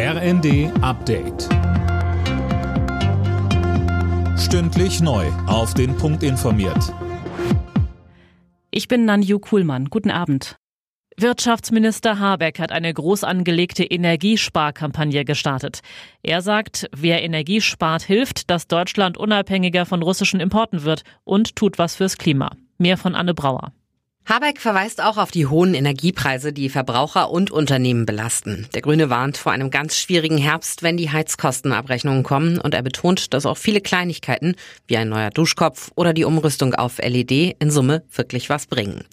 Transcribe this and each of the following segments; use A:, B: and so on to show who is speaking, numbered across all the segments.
A: RND Update. Stündlich neu. Auf den Punkt informiert.
B: Ich bin Nanju Kuhlmann. Guten Abend. Wirtschaftsminister Habeck hat eine groß angelegte Energiesparkampagne gestartet. Er sagt, wer Energie spart, hilft, dass Deutschland unabhängiger von russischen Importen wird und tut was fürs Klima. Mehr von Anne Brauer.
C: Habeck verweist auch auf die hohen Energiepreise, die Verbraucher und Unternehmen belasten. Der Grüne warnt vor einem ganz schwierigen Herbst, wenn die Heizkostenabrechnungen kommen und er betont, dass auch viele Kleinigkeiten wie ein neuer Duschkopf oder die Umrüstung auf LED in Summe wirklich was bringen.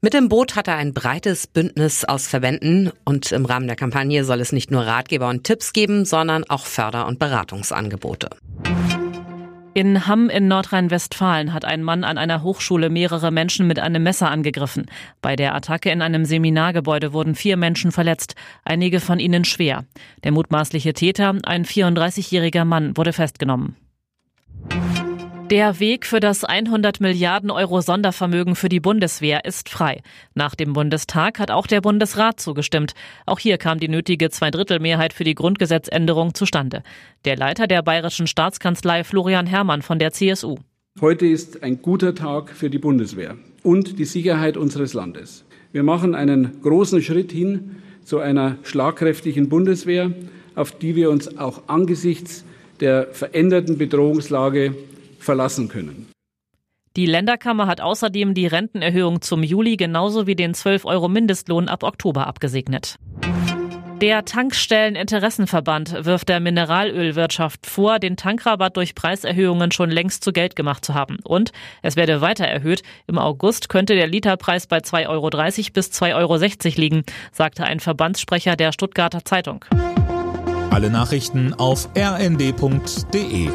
C: Mit dem Boot hat er ein breites Bündnis aus Verbänden und im Rahmen der Kampagne soll es nicht nur Ratgeber und Tipps geben, sondern auch Förder- und Beratungsangebote.
B: In Hamm in Nordrhein-Westfalen hat ein Mann an einer Hochschule mehrere Menschen mit einem Messer angegriffen. Bei der Attacke in einem Seminargebäude wurden vier Menschen verletzt, einige von ihnen schwer. Der mutmaßliche Täter, ein 34-jähriger Mann, wurde festgenommen. Der Weg für das 100 Milliarden Euro Sondervermögen für die Bundeswehr ist frei. Nach dem Bundestag hat auch der Bundesrat zugestimmt. Auch hier kam die nötige Zweidrittelmehrheit für die Grundgesetzänderung zustande. Der Leiter der Bayerischen Staatskanzlei Florian Herrmann von der CSU.
D: Heute ist ein guter Tag für die Bundeswehr und die Sicherheit unseres Landes. Wir machen einen großen Schritt hin zu einer schlagkräftigen Bundeswehr, auf die wir uns auch angesichts der veränderten Bedrohungslage verlassen können.
B: Die Länderkammer hat außerdem die Rentenerhöhung zum Juli genauso wie den 12 Euro Mindestlohn ab Oktober abgesegnet. Der Tankstelleninteressenverband wirft der Mineralölwirtschaft vor, den Tankrabatt durch Preiserhöhungen schon längst zu Geld gemacht zu haben. Und es werde weiter erhöht. Im August könnte der Literpreis bei 2,30 Euro bis 2,60 Euro liegen, sagte ein Verbandssprecher der Stuttgarter Zeitung.
A: Alle Nachrichten auf rnd.de